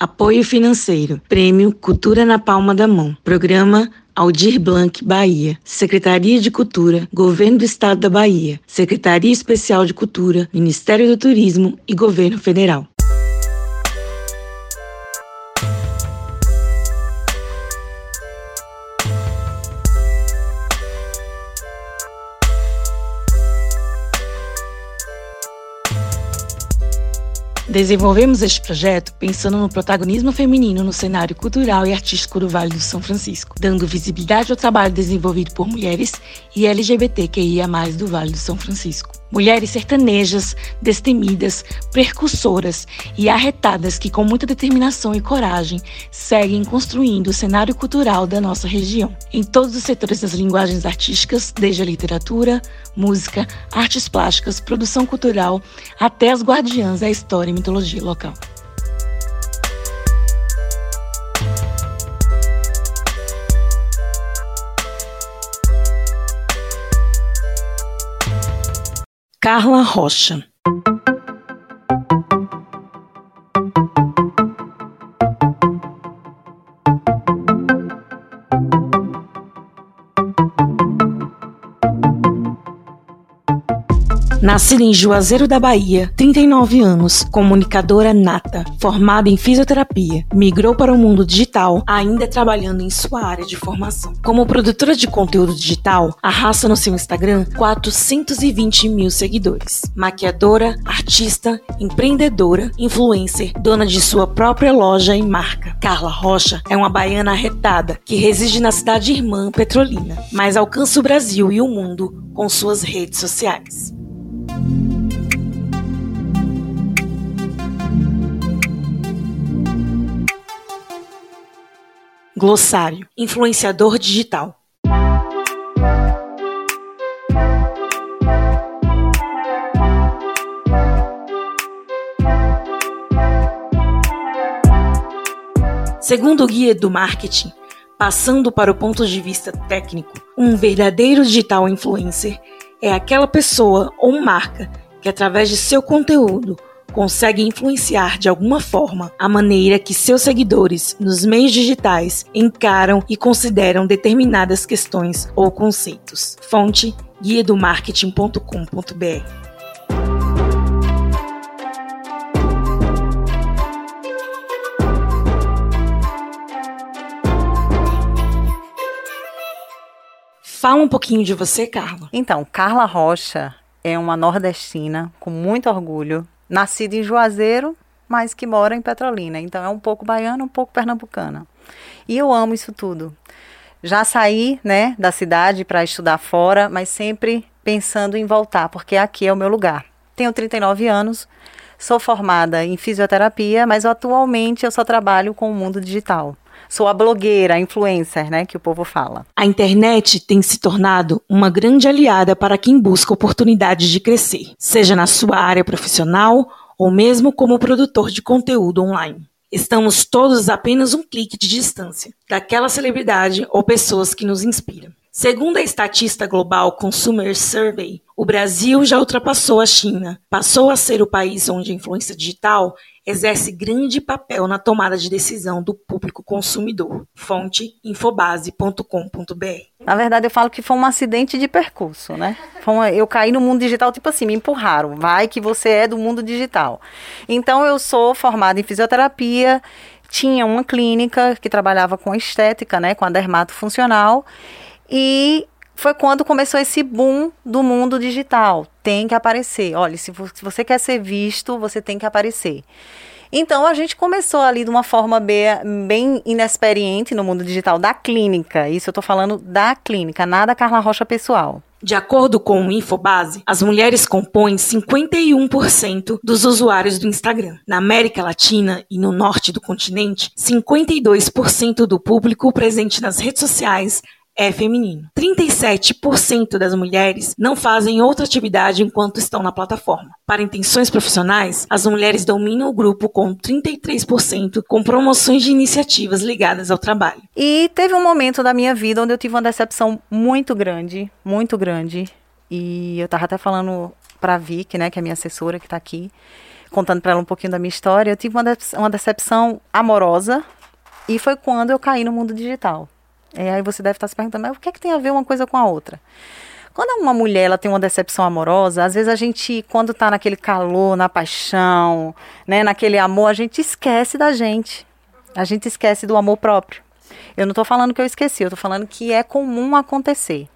Apoio financeiro. Prêmio Cultura na Palma da Mão. Programa Aldir Blanc, Bahia. Secretaria de Cultura, Governo do Estado da Bahia. Secretaria Especial de Cultura, Ministério do Turismo e Governo Federal. Desenvolvemos este projeto pensando no protagonismo feminino no cenário cultural e artístico do Vale do São Francisco, dando visibilidade ao trabalho desenvolvido por mulheres e LGBTQIA+, do Vale do São Francisco. Mulheres sertanejas, destemidas, precursoras e arretadas que, com muita determinação e coragem, seguem construindo o cenário cultural da nossa região, em todos os setores das linguagens artísticas, desde a literatura, música, artes plásticas, produção cultural, até as guardiãs da história e mitologia local. Carla Rocha. Nascida em Juazeiro da Bahia, 39 anos, comunicadora nata, formada em fisioterapia, migrou para o mundo digital, ainda trabalhando em sua área de formação. Como produtora de conteúdo digital, arrasta no seu Instagram 420 mil seguidores. Maquiadora, artista, empreendedora, influencer, dona de sua própria loja e marca. Carla Rocha é uma baiana arretada que reside na cidade irmã Petrolina, mas alcança o Brasil e o mundo com suas redes sociais. Glossário Influenciador digital. Segundo o guia do marketing, passando para o ponto de vista técnico, um verdadeiro digital influencer é aquela pessoa ou marca que, através de seu conteúdo, consegue influenciar de alguma forma a maneira que seus seguidores nos meios digitais encaram e consideram determinadas questões ou conceitos. Fonte guia do marketing.com.br Fala um pouquinho de você, Carla. Então, Carla Rocha é uma nordestina com muito orgulho, nascida em Juazeiro, mas que mora em Petrolina. Então, é um pouco baiana, um pouco pernambucana. E eu amo isso tudo. Já saí, né, da cidade para estudar fora, mas sempre pensando em voltar, porque aqui é o meu lugar. Tenho 39 anos, sou formada em fisioterapia, mas atualmente eu só trabalho com o mundo digital sou a blogueira, a influencer, né, que o povo fala. A internet tem se tornado uma grande aliada para quem busca oportunidades de crescer, seja na sua área profissional ou mesmo como produtor de conteúdo online. Estamos todos apenas um clique de distância daquela celebridade ou pessoas que nos inspiram. Segundo a Estatista Global Consumer Survey, o Brasil já ultrapassou a China, passou a ser o país onde a influência digital exerce grande papel na tomada de decisão do público consumidor. Fonte infobase.com.br. Na verdade, eu falo que foi um acidente de percurso, né? eu caí no mundo digital, tipo assim, me empurraram. Vai que você é do mundo digital. Então, eu sou formada em fisioterapia, tinha uma clínica que trabalhava com estética, né, com a dermato funcional, e foi quando começou esse boom do mundo digital. Tem que aparecer. Olha, se, você quer ser visto, você tem que aparecer. Então a gente começou ali de uma forma bem, inexperiente no mundo digital da clínica. Isso eu estou falando da clínica, nada Carla Rocha pessoal. De acordo com o Infobase, as mulheres compõem 51% dos usuários do Instagram. Na América Latina e no norte do continente, 52% do público presente nas redes sociais é feminino. 37% das mulheres não fazem outra atividade enquanto estão na plataforma. Para intenções profissionais, as mulheres dominam o grupo com 33%, com promoções de iniciativas ligadas ao trabalho. E teve um momento da minha vida onde eu tive uma decepção muito grande, muito grande. E eu estava até falando para a Vicky, né, que é minha assessora que está aqui, contando para ela um pouquinho da minha história, eu tive uma decepção amorosa e foi quando eu caí no mundo digital. E aí você deve estar se perguntando, mas o que é que tem a ver uma coisa com a outra? Quando uma mulher ela tem uma decepção amorosa, às vezes a gente, quando está naquele calor, na paixão, né, naquele amor, a gente esquece da gente. A gente esquece do amor próprio. Eu não estou falando que eu esqueci, eu estou falando que é comum acontecer.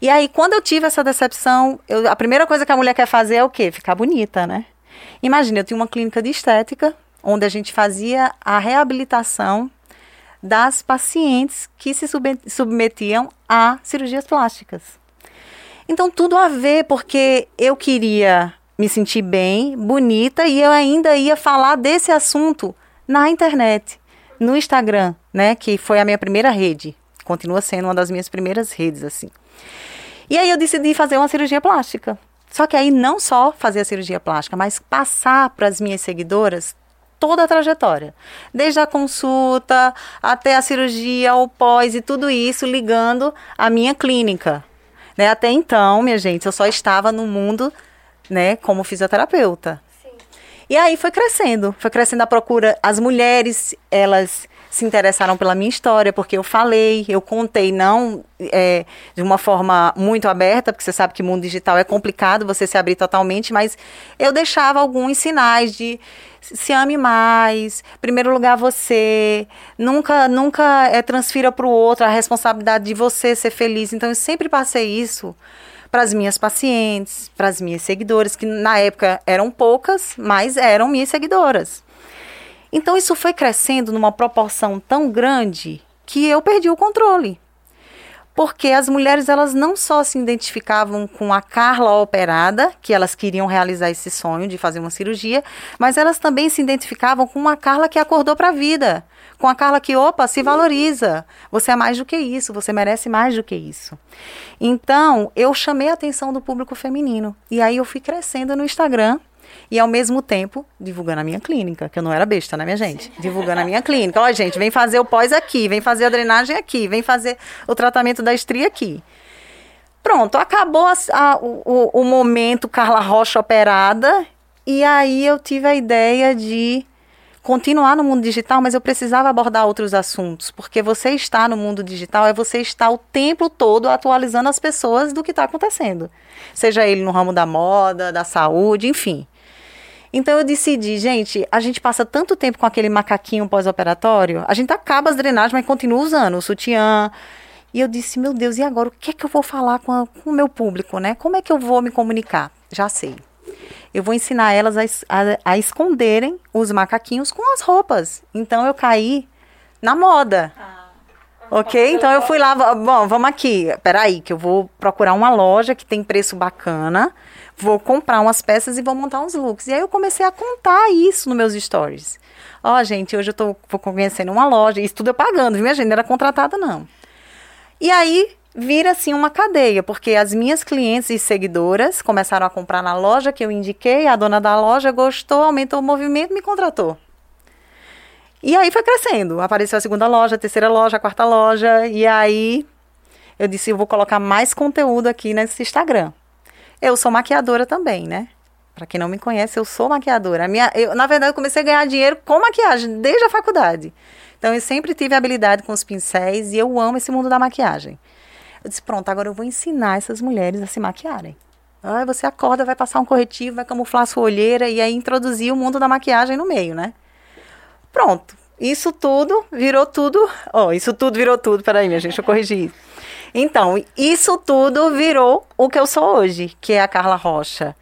E aí, quando eu tive essa decepção, eu, a primeira coisa que a mulher quer fazer é o quê? Ficar bonita, né? Imagina, eu tinha uma clínica de estética, onde a gente fazia a reabilitação das pacientes que se submetiam a cirurgias plásticas. Então, tudo a ver, porque eu queria me sentir bem, bonita, e eu ainda ia falar desse assunto na internet, no Instagram, né, que foi a minha primeira rede. Continua sendo uma das minhas primeiras redes, assim. E aí eu decidi fazer uma cirurgia plástica. Só que aí não só fazer a cirurgia plástica, mas passar para as minhas seguidoras toda a trajetória, desde a consulta até a cirurgia, o pós e tudo isso ligando a minha clínica. Né? Até então, minha gente, eu só estava no mundo, né, como fisioterapeuta. Sim. E aí foi crescendo, foi crescendo a procura. As mulheres, elas se interessaram pela minha história, porque eu falei, eu contei, não é, de uma forma muito aberta, porque você sabe que o mundo digital é complicado você se abrir totalmente, mas eu deixava alguns sinais de se ame mais, primeiro lugar você, nunca nunca é, transfira para o outro a responsabilidade de você ser feliz. Então eu sempre passei isso para as minhas pacientes, para as minhas seguidoras, que na época eram poucas, mas eram minhas seguidoras. Então isso foi crescendo numa proporção tão grande que eu perdi o controle. Porque as mulheres elas não só se identificavam com a Carla operada, que elas queriam realizar esse sonho de fazer uma cirurgia, mas elas também se identificavam com uma Carla que acordou para a vida, com a Carla que, opa, se valoriza. Você é mais do que isso, você merece mais do que isso. Então, eu chamei a atenção do público feminino. E aí eu fui crescendo no Instagram e ao mesmo tempo divulgando a minha clínica, que eu não era besta, né, minha gente? Divulgando a minha clínica. Ó, gente, vem fazer o pós aqui, vem fazer a drenagem aqui, vem fazer o tratamento da estria aqui. Pronto, acabou a, a, o, o momento Carla Rocha operada, e aí eu tive a ideia de continuar no mundo digital, mas eu precisava abordar outros assuntos, porque você está no mundo digital é você estar o tempo todo atualizando as pessoas do que está acontecendo. Seja ele no ramo da moda, da saúde, enfim. Então eu decidi, gente, a gente passa tanto tempo com aquele macaquinho pós-operatório, a gente acaba as drenagens, mas continua usando o sutiã. E eu disse, meu Deus, e agora o que é que eu vou falar com, a, com o meu público, né? Como é que eu vou me comunicar? Já sei. Eu vou ensinar elas a, a, a esconderem os macaquinhos com as roupas. Então eu caí na moda. Ah. Ok? Então eu fui lá, bom, vamos aqui. Peraí, que eu vou procurar uma loja que tem preço bacana vou comprar umas peças e vou montar uns looks. E aí eu comecei a contar isso nos meus stories. Ó, oh, gente, hoje eu tô vou conhecendo uma loja, isso tudo eu pagando, viu, minha gente? Não era contratada, não. E aí vira assim uma cadeia, porque as minhas clientes e seguidoras começaram a comprar na loja que eu indiquei, a dona da loja gostou, aumentou o movimento, me contratou. E aí foi crescendo. Apareceu a segunda loja, a terceira loja, a quarta loja, e aí eu disse, eu vou colocar mais conteúdo aqui nesse Instagram. Eu sou maquiadora também, né? Para quem não me conhece, eu sou maquiadora. A minha, eu, na verdade, eu comecei a ganhar dinheiro com maquiagem desde a faculdade. Então, eu sempre tive habilidade com os pincéis e eu amo esse mundo da maquiagem. Eu disse, pronto, agora eu vou ensinar essas mulheres a se maquiarem. Aí você acorda, vai passar um corretivo, vai camuflar a sua olheira e aí introduzir o mundo da maquiagem no meio, né? Pronto. Isso tudo virou tudo. Ó, oh, isso tudo virou tudo. Peraí, minha gente, eu corrigir. Então, isso tudo virou o que eu sou hoje, que é a Carla Rocha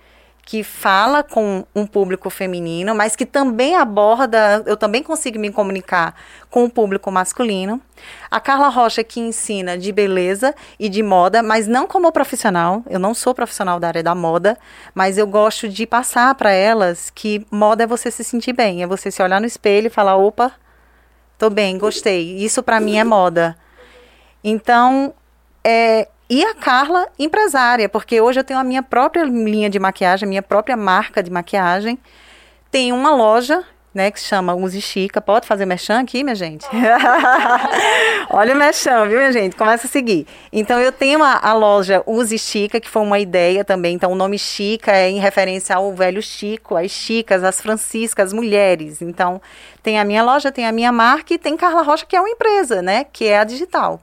que fala com um público feminino, mas que também aborda, eu também consigo me comunicar com o público masculino. A Carla Rocha que ensina de beleza e de moda, mas não como profissional. Eu não sou profissional da área da moda, mas eu gosto de passar para elas que moda é você se sentir bem, é você se olhar no espelho e falar, opa, tô bem, gostei. Isso para mim é moda. Então, é, e a Carla, empresária, porque hoje eu tenho a minha própria linha de maquiagem, minha própria marca de maquiagem. Tem uma loja né, que se chama Use Chica. Pode fazer merchan aqui, minha gente? Olha o merchan, viu, minha gente? Começa a seguir. Então, eu tenho a, a, loja Use Chica, que foi uma ideia também. Então, o nome Chica é em referência ao velho Chico, as chicas, as franciscas, as mulheres. Então, tem a minha loja, tem a minha marca e tem Carla Rocha, que é uma empresa, né, que é a digital.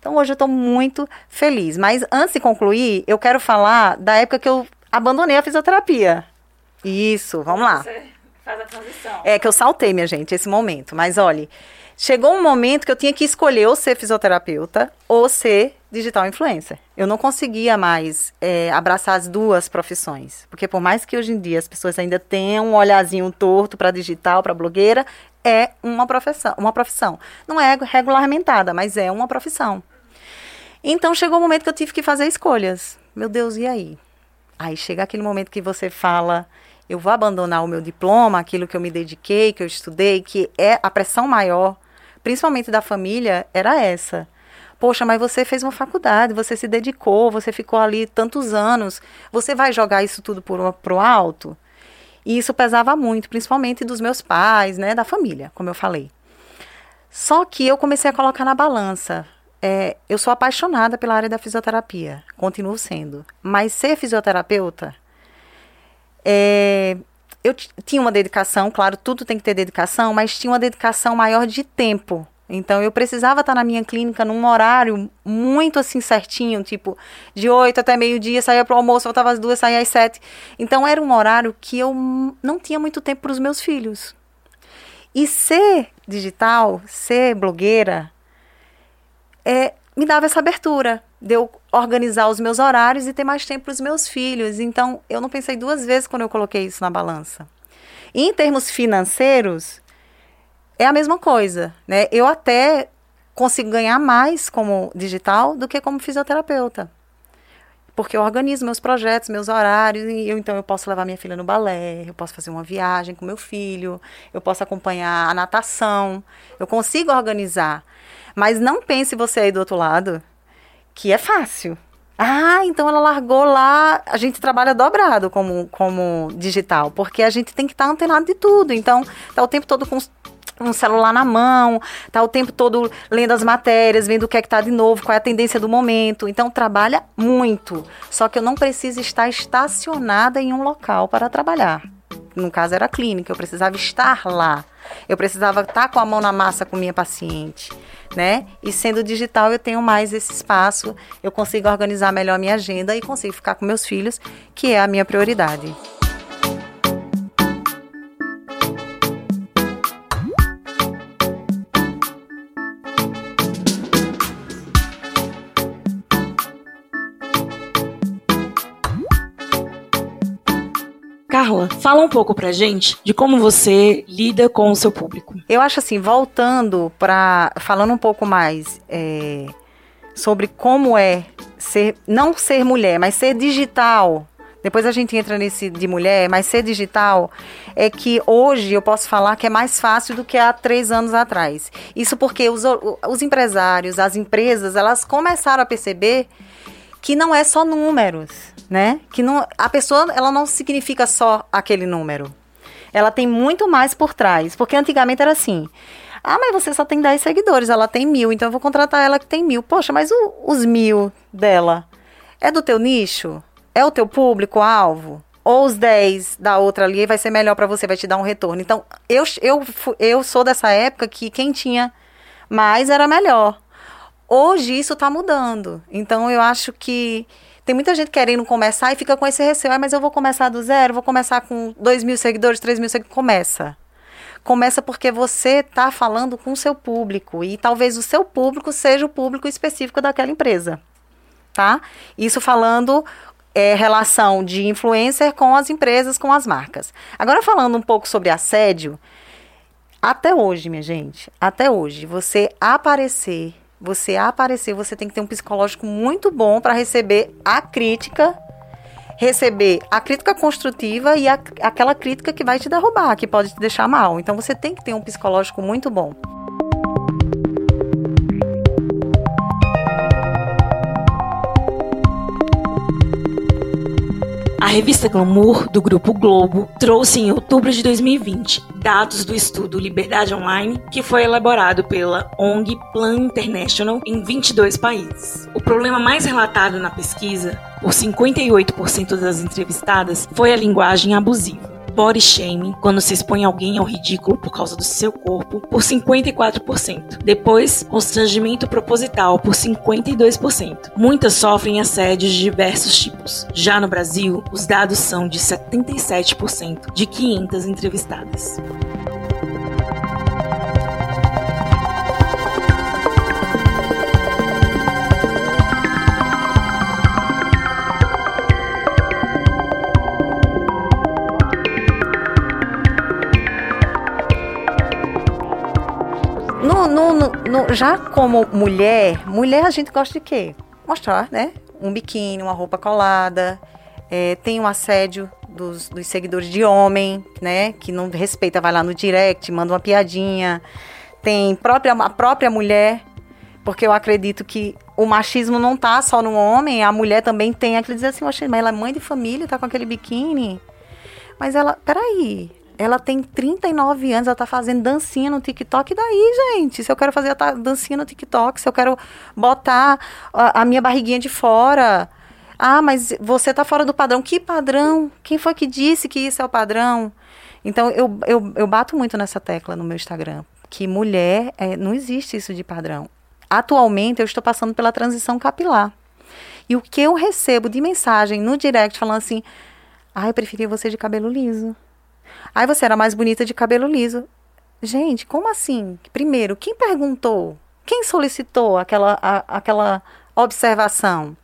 Então, hoje eu estou muito feliz. Mas, antes de concluir, eu quero falar da época que eu abandonei a fisioterapia. Isso, vamos lá. Você faz a transição. É que eu saltei, minha gente, esse momento. Mas olhe, chegou um momento que eu tinha que escolher ou ser fisioterapeuta ou ser digital influencer. Eu não conseguia mais é, abraçar as duas profissões. Porque por mais que hoje em dia as pessoas ainda tenham um olhazinho torto para digital, para blogueira, é uma profissão, uma profissão. Não é regulamentada, mas é uma profissão. Então chegou o momento que eu tive que fazer escolhas. Meu Deus, e aí? Aí chega aquele momento que você fala, eu vou abandonar o meu diploma, aquilo que eu me dediquei, que eu estudei, que é a pressão maior, principalmente da família, era essa. Poxa, mas você fez uma faculdade, você se dedicou, você ficou ali tantos anos, você vai jogar isso tudo por, pro alto? E isso pesava muito, principalmente dos meus pais, né, da família, como eu falei. Só que eu comecei a colocar na balança. É, eu sou apaixonada pela área da fisioterapia, continuo sendo. Mas ser fisioterapeuta é, eu tinha uma dedicação, claro, tudo tem que ter dedicação, mas tinha uma dedicação maior de tempo. Então eu precisava estar na minha clínica num horário muito assim certinho, tipo de 8 até meio-dia, saía para o almoço, voltava às duas, saía às sete. Então era um horário que eu não tinha muito tempo para os meus filhos. E ser digital, ser blogueira, é, me dava essa abertura de organizar os meus horários e ter mais tempo para os meus filhos. Então, eu não pensei duas vezes quando eu coloquei isso na balança. E em termos financeiros, é a mesma coisa, né? Eu até consigo ganhar mais como digital do que como fisioterapeuta. Porque eu organizo meus projetos, meus horários, e eu, então eu posso levar minha filha no balé, eu posso fazer uma viagem com meu filho, eu posso acompanhar a natação, eu consigo organizar. Mas não pense você aí do outro lado que é fácil. Ah, então ela largou lá. A gente trabalha dobrado como, como digital, porque a gente tem que estar tá antenado de tudo. Então, tá o tempo todo com um celular na mão, tá o tempo todo lendo as matérias, vendo o que é que tá de novo, qual é a tendência do momento. Então trabalha muito. Só que eu não preciso estar estacionada em um local para trabalhar. No caso era a clínica, eu precisava estar lá. Eu precisava estar com a mão na massa com minha paciente né? E sendo digital, eu tenho mais esse espaço, eu consigo organizar melhor a minha agenda e consigo ficar com meus filhos, que é a minha prioridade. Carla, fala um pouco pra gente de como você lida com o seu público. Eu acho assim, voltando para falando um pouco mais é, sobre como é ser não ser mulher, mas ser digital. Depois a gente entra nesse de mulher, mas ser digital é que hoje eu posso falar que é mais fácil do que há três anos atrás. Isso porque os, os empresários, as empresas, elas começaram a perceber que não é só números, né? Que não, a pessoa ela não significa só aquele número. Ela tem muito mais por trás. Porque antigamente era assim. Ah, mas você só tem 10 seguidores, ela tem mil, então eu vou contratar ela que tem mil. Poxa, mas o, os mil dela é do teu nicho? É o teu público-alvo? Ou os 10 da outra ali vai ser melhor para você, vai te dar um retorno. Então, eu, eu, eu sou dessa época que quem tinha mais era melhor. Hoje isso está mudando. Então eu acho que tem muita gente querendo começar e fica com esse receio. Ah, mas eu vou começar do zero, vou começar com 2 mil seguidores, 3 mil seguidores. Começa. Começa porque você está falando com o seu público. E talvez o seu público seja o público específico daquela empresa. Tá? Isso falando é, relação de influencer com as empresas, com as marcas. Agora falando um pouco sobre assédio, até hoje, minha gente, até hoje, você aparecer você aparecer, você tem que ter um psicológico muito bom para receber a crítica, receber a crítica construtiva e a, aquela crítica que vai te derrubar, que pode te deixar mal. Então você tem que ter um psicológico muito bom. A revista Glamour, do Grupo Globo, trouxe em outubro de 2020 dados do estudo Liberdade Online, que foi elaborado pela ONG Plan International em 22 países. O problema mais relatado na pesquisa, por 58% das entrevistadas, foi a linguagem abusiva body shaming, quando se expõe alguém ao ridículo por causa do seu corpo, por 54%. Depois, constrangimento proposital, por 52%. Muitas sofrem assédios de diversos tipos. Já no Brasil, os dados são de 77% de 500 entrevistadas. No, no, no, já como mulher, mulher a gente gosta de quê? Mostrar, né? Um biquíni, uma roupa colada. É, tem um assédio dos, dos, seguidores de homem, né? Que não respeita, vai lá no direct, manda uma piadinha. Tem própria, a própria mulher, porque eu acredito que o machismo não tá só no homem, a mulher também tem aquele dizer assim, mas ela é mãe de família, tá com aquele biquíni. Mas ela, peraí, ela tem 39 anos, ela tá fazendo dancinha no TikTok. E daí, gente? Se eu quero fazer a dancinha no TikTok, se eu quero botar a, a minha barriguinha de fora. Ah, mas você tá fora do padrão. Que padrão? Quem foi que disse que isso é o padrão? Então, eu, eu, eu bato muito nessa tecla no meu Instagram. Que mulher, é, não existe isso de padrão. Atualmente, eu estou passando pela transição capilar. E o que eu recebo de mensagem no direct falando assim: ah, eu preferia você de cabelo liso. Aí você era mais bonita de cabelo liso. Gente, como assim? Primeiro, quem perguntou? Quem solicitou aquela, a, aquela observação?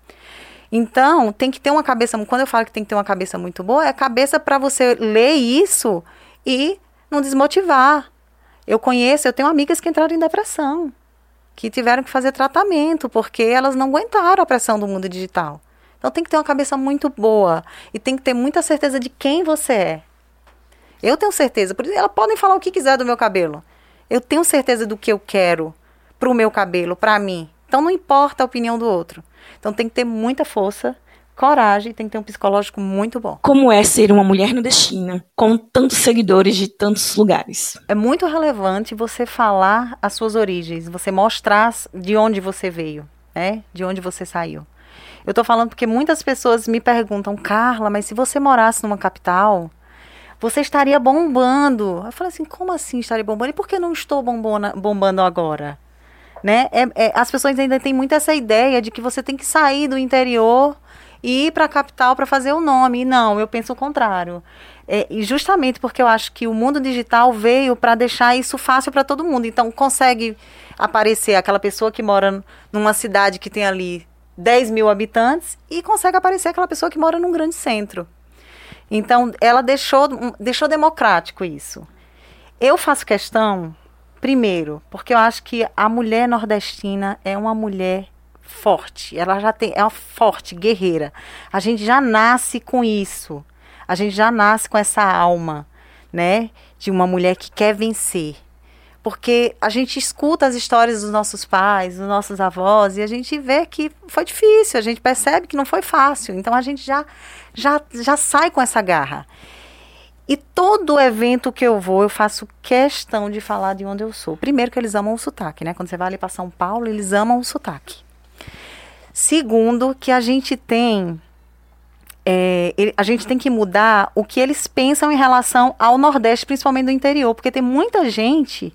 Então, tem que ter uma cabeça. Quando eu falo que tem que ter uma cabeça muito boa, é cabeça para você ler isso e não desmotivar. Eu conheço, eu tenho amigas que entraram em depressão, que tiveram que fazer tratamento porque elas não aguentaram a pressão do mundo digital. Então, tem que ter uma cabeça muito boa e tem que ter muita certeza de quem você é. Eu tenho certeza. Por isso, elas podem falar o que quiser do meu cabelo. Eu tenho certeza do que eu quero pro meu cabelo, para mim. Então não importa a opinião do outro. Então tem que ter muita força, coragem, tem que ter um psicológico muito bom. Como é ser uma mulher nordestina com tantos seguidores de tantos lugares? É muito relevante você falar as suas origens, você mostrar de onde você veio, né? De onde você saiu. Eu tô falando porque muitas pessoas me perguntam, Carla, mas se você morasse numa capital, você estaria bombando. Eu falei assim, como assim estaria bombando? E por que não estou bombona, bombando agora? Né? É, é, as pessoas ainda têm muito essa ideia de que você tem que sair do interior e ir para a capital para fazer o nome. Não, eu penso o contrário. É, e justamente porque eu acho que o mundo digital veio para deixar isso fácil para todo mundo. Então, consegue aparecer aquela pessoa que mora numa cidade que tem ali 10 mil habitantes e consegue aparecer aquela pessoa que mora num grande centro. Então, ela deixou, deixou democrático isso. Eu faço questão, primeiro, porque eu acho que a mulher nordestina é uma mulher forte. Ela já tem, é uma forte, guerreira. A gente já nasce com isso. A gente já nasce com essa alma, né? De uma mulher que quer vencer porque a gente escuta as histórias dos nossos pais, dos nossos avós, e a gente vê que foi difícil, a gente percebe que não foi fácil. Então a gente já, já, já sai com essa garra. E todo evento que eu vou, eu faço questão de falar de onde eu sou. Primeiro que eles amam o sotaque, né? Quando você vai ali para São Paulo, eles amam o sotaque. Segundo, que a gente tem é, a gente tem que mudar o que eles pensam em relação ao Nordeste, principalmente do interior, porque tem muita gente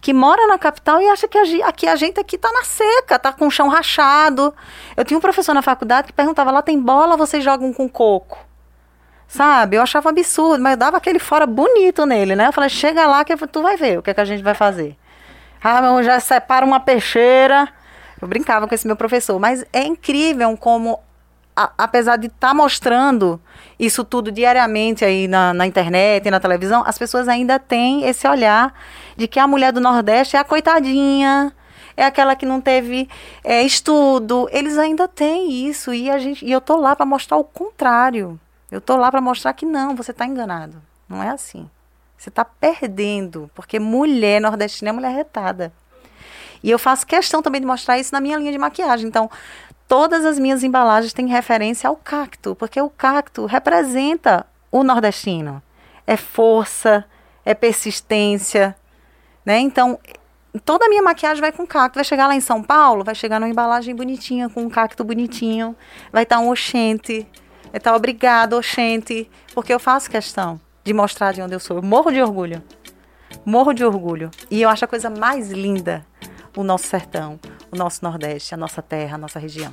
que mora na capital e acha que a, aqui a gente aqui tá na seca, tá com o chão rachado. Eu tinha um professor na faculdade que perguntava: lá tem bola, vocês jogam com coco? Sabe? Eu achava absurdo, mas eu dava aquele fora bonito nele, né? Eu falei: chega lá que tu vai ver o que, é que a gente vai fazer. Ah, eu já separa uma peixeira. Eu brincava com esse meu professor, mas é incrível como a, apesar de estar tá mostrando isso tudo diariamente aí na, na internet e na televisão, as pessoas ainda têm esse olhar de que a mulher do Nordeste é a coitadinha, é aquela que não teve é, estudo. Eles ainda têm isso e a gente e eu tô lá para mostrar o contrário. Eu tô lá para mostrar que não, você está enganado. Não é assim. Você está perdendo, porque mulher nordestina é mulher retada. E eu faço questão também de mostrar isso na minha linha de maquiagem. Então, todas as minhas embalagens têm referência ao cacto, porque o cacto representa o nordestino. É força, é persistência, né? Então, toda a minha maquiagem vai com cacto. Vai chegar lá em São Paulo, vai chegar numa embalagem bonitinha, com um cacto bonitinho. Vai estar tá um oxente. Vai estar tá, obrigado, oxente. Porque eu faço questão de mostrar de onde eu sou. Eu morro de orgulho. Morro de orgulho. E eu acho a coisa mais linda o nosso sertão, o nosso Nordeste, a nossa terra, a nossa região.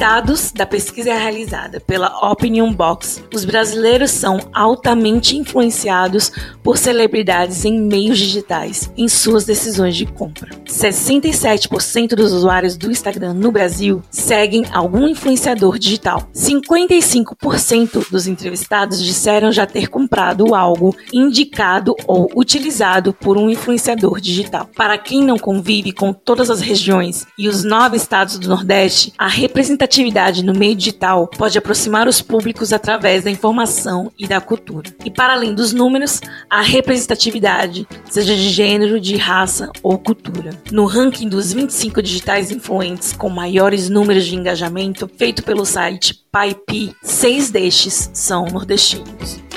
Dados da pesquisa realizada pela Opinion Box, os brasileiros são altamente influenciados por celebridades em meios digitais em suas decisões de compra. 67% dos usuários do Instagram no Brasil seguem algum influenciador digital. 55% dos entrevistados disseram já ter comprado algo indicado ou utilizado por um influenciador digital. Para quem não convive com todas as regiões e os nove estados do Nordeste, a representatividade atividade no meio digital pode aproximar os públicos através da informação e da cultura. E para além dos números, a representatividade, seja de gênero, de raça ou cultura. No ranking dos 25 digitais influentes com maiores números de engajamento, feito pelo site PaiPi, seis destes são nordestinos.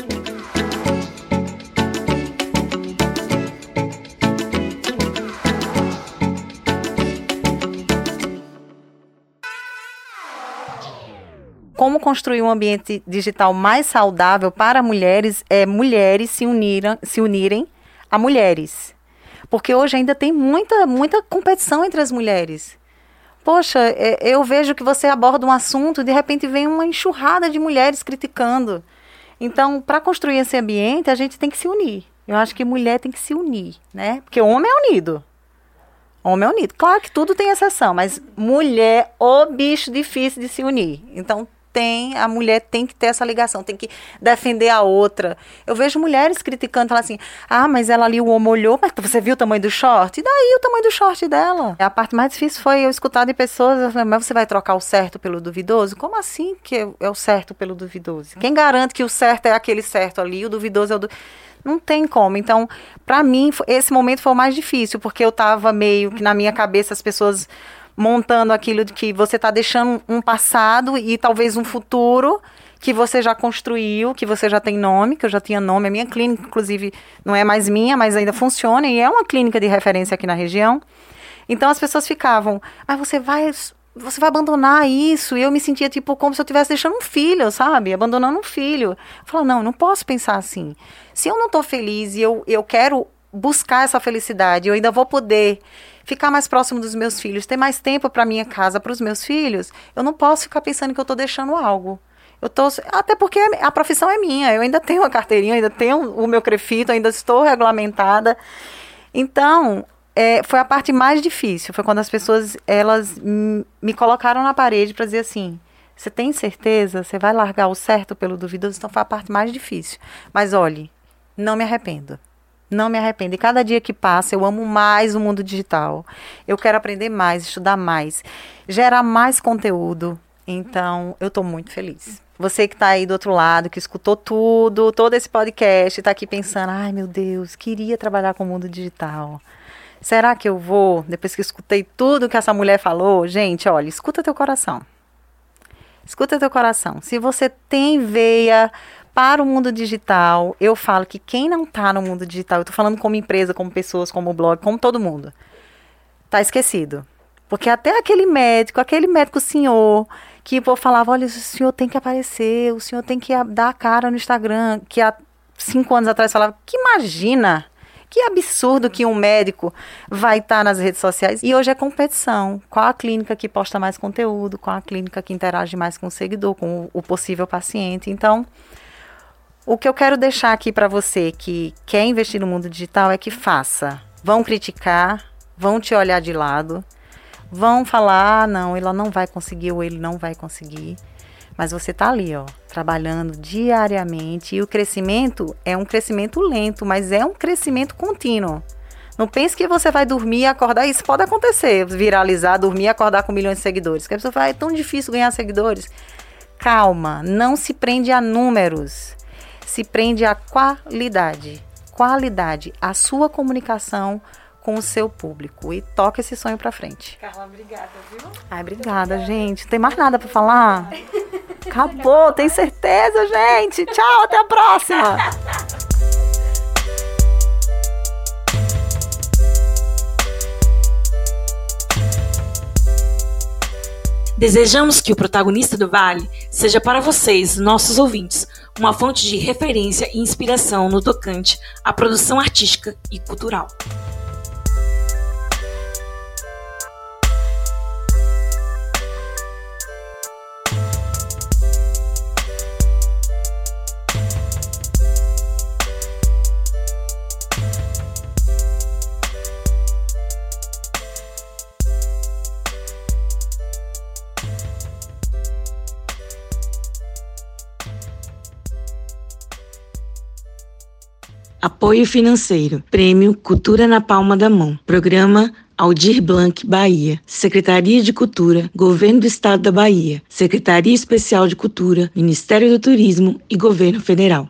Como construir um ambiente digital mais saudável para mulheres é mulheres se, uniram, se unirem a mulheres. Porque hoje ainda tem muita, muita competição entre as mulheres. Poxa, é, eu vejo que você aborda um assunto e de repente vem uma enxurrada de mulheres criticando. Então, para construir esse ambiente, a gente tem que se unir. Eu acho que mulher tem que se unir, né? Porque homem é unido. Homem é unido. Claro que tudo tem exceção, mas mulher, o bicho difícil de se unir. Então, tem, a mulher tem que ter essa ligação, tem que defender a outra. Eu vejo mulheres criticando, falando assim, ah, mas ela ali o homem olhou, mas você viu o tamanho do short? E daí o tamanho do short dela? A parte mais difícil foi eu escutar de pessoas, mas você vai trocar o certo pelo duvidoso? Como assim que é o certo pelo duvidoso? Quem garante que o certo é aquele certo ali, o duvidoso é o do... Não tem como. Então, para mim, esse momento foi o mais difícil, porque eu tava meio que na minha cabeça as pessoas montando aquilo de que você está deixando um passado e talvez um futuro que você já construiu, que você já tem nome, que eu já tinha nome. A minha clínica, inclusive, não é mais minha, mas ainda funciona e é uma clínica de referência aqui na região. Então as pessoas ficavam, mas você vai você vai abandonar isso. E eu me sentia tipo como se eu estivesse deixando um filho, sabe? Abandonando um filho. Eu não, não posso pensar assim. Se eu não estou feliz e eu, eu quero buscar essa felicidade, eu ainda vou poder ficar mais próximo dos meus filhos, ter mais tempo para minha casa, para os meus filhos, eu não posso ficar pensando que eu estou deixando algo. Eu tô, até porque a profissão é minha, eu ainda tenho a carteirinha, ainda tenho o meu crefito, ainda estou regulamentada. Então, é, foi a parte mais difícil, foi quando as pessoas elas me colocaram na parede para dizer assim: você tem certeza? Você vai largar o certo pelo duvidoso? Então foi a parte mais difícil. Mas olhe, não me arrependo. Não me arrependo. E cada dia que passa, eu amo mais o mundo digital. Eu quero aprender mais, estudar mais, gerar mais conteúdo. Então, eu estou muito feliz. Você que está aí do outro lado, que escutou tudo, todo esse podcast, está aqui pensando: ai meu Deus, queria trabalhar com o mundo digital. Será que eu vou? Depois que escutei tudo que essa mulher falou, gente, olha, escuta teu coração. Escuta teu coração. Se você tem veia para o mundo digital, eu falo que quem não está no mundo digital, eu estou falando como empresa, como pessoas, como blog, como todo mundo, está esquecido. Porque até aquele médico, aquele médico senhor, que vou falava, olha, o senhor tem que aparecer, o senhor tem que dar a cara no Instagram, que há cinco anos atrás falava, que imagina, que absurdo que um médico vai estar tá nas redes sociais. E hoje é competição. Qual a clínica que posta mais conteúdo? Qual a clínica que interage mais com o seguidor, com o possível paciente? Então, o que eu quero deixar aqui para você que quer investir no mundo digital é que faça. Vão criticar, vão te olhar de lado, vão falar, ah, não, ela não vai conseguir ou ele não vai conseguir. Mas você está ali, ó, trabalhando diariamente e o crescimento é um crescimento lento, mas é um crescimento contínuo. Não pense que você vai dormir e acordar. Isso pode acontecer, viralizar, dormir e acordar com milhões de seguidores. Que a pessoa fala, ah, é tão difícil ganhar seguidores. calma, não se prende a números, se prende a qualidade. Qualidade, a sua comunicação com o seu público e toca esse sonho para frente. Carla, obrigada, viu? Ai, obrigada, gente. Não tem mais nada para falar? Acabou, tem certeza, gente. Tchau, até a próxima. Desejamos que o protagonista do Vale seja para vocês, nossos ouvintes, uma fonte de referência e inspiração no tocante à produção artística e cultural. Apoio financeiro. Prêmio Cultura na Palma da Mão. Programa Aldir Blanc, Bahia. Secretaria de Cultura, Governo do Estado da Bahia. Secretaria Especial de Cultura, Ministério do Turismo e Governo Federal.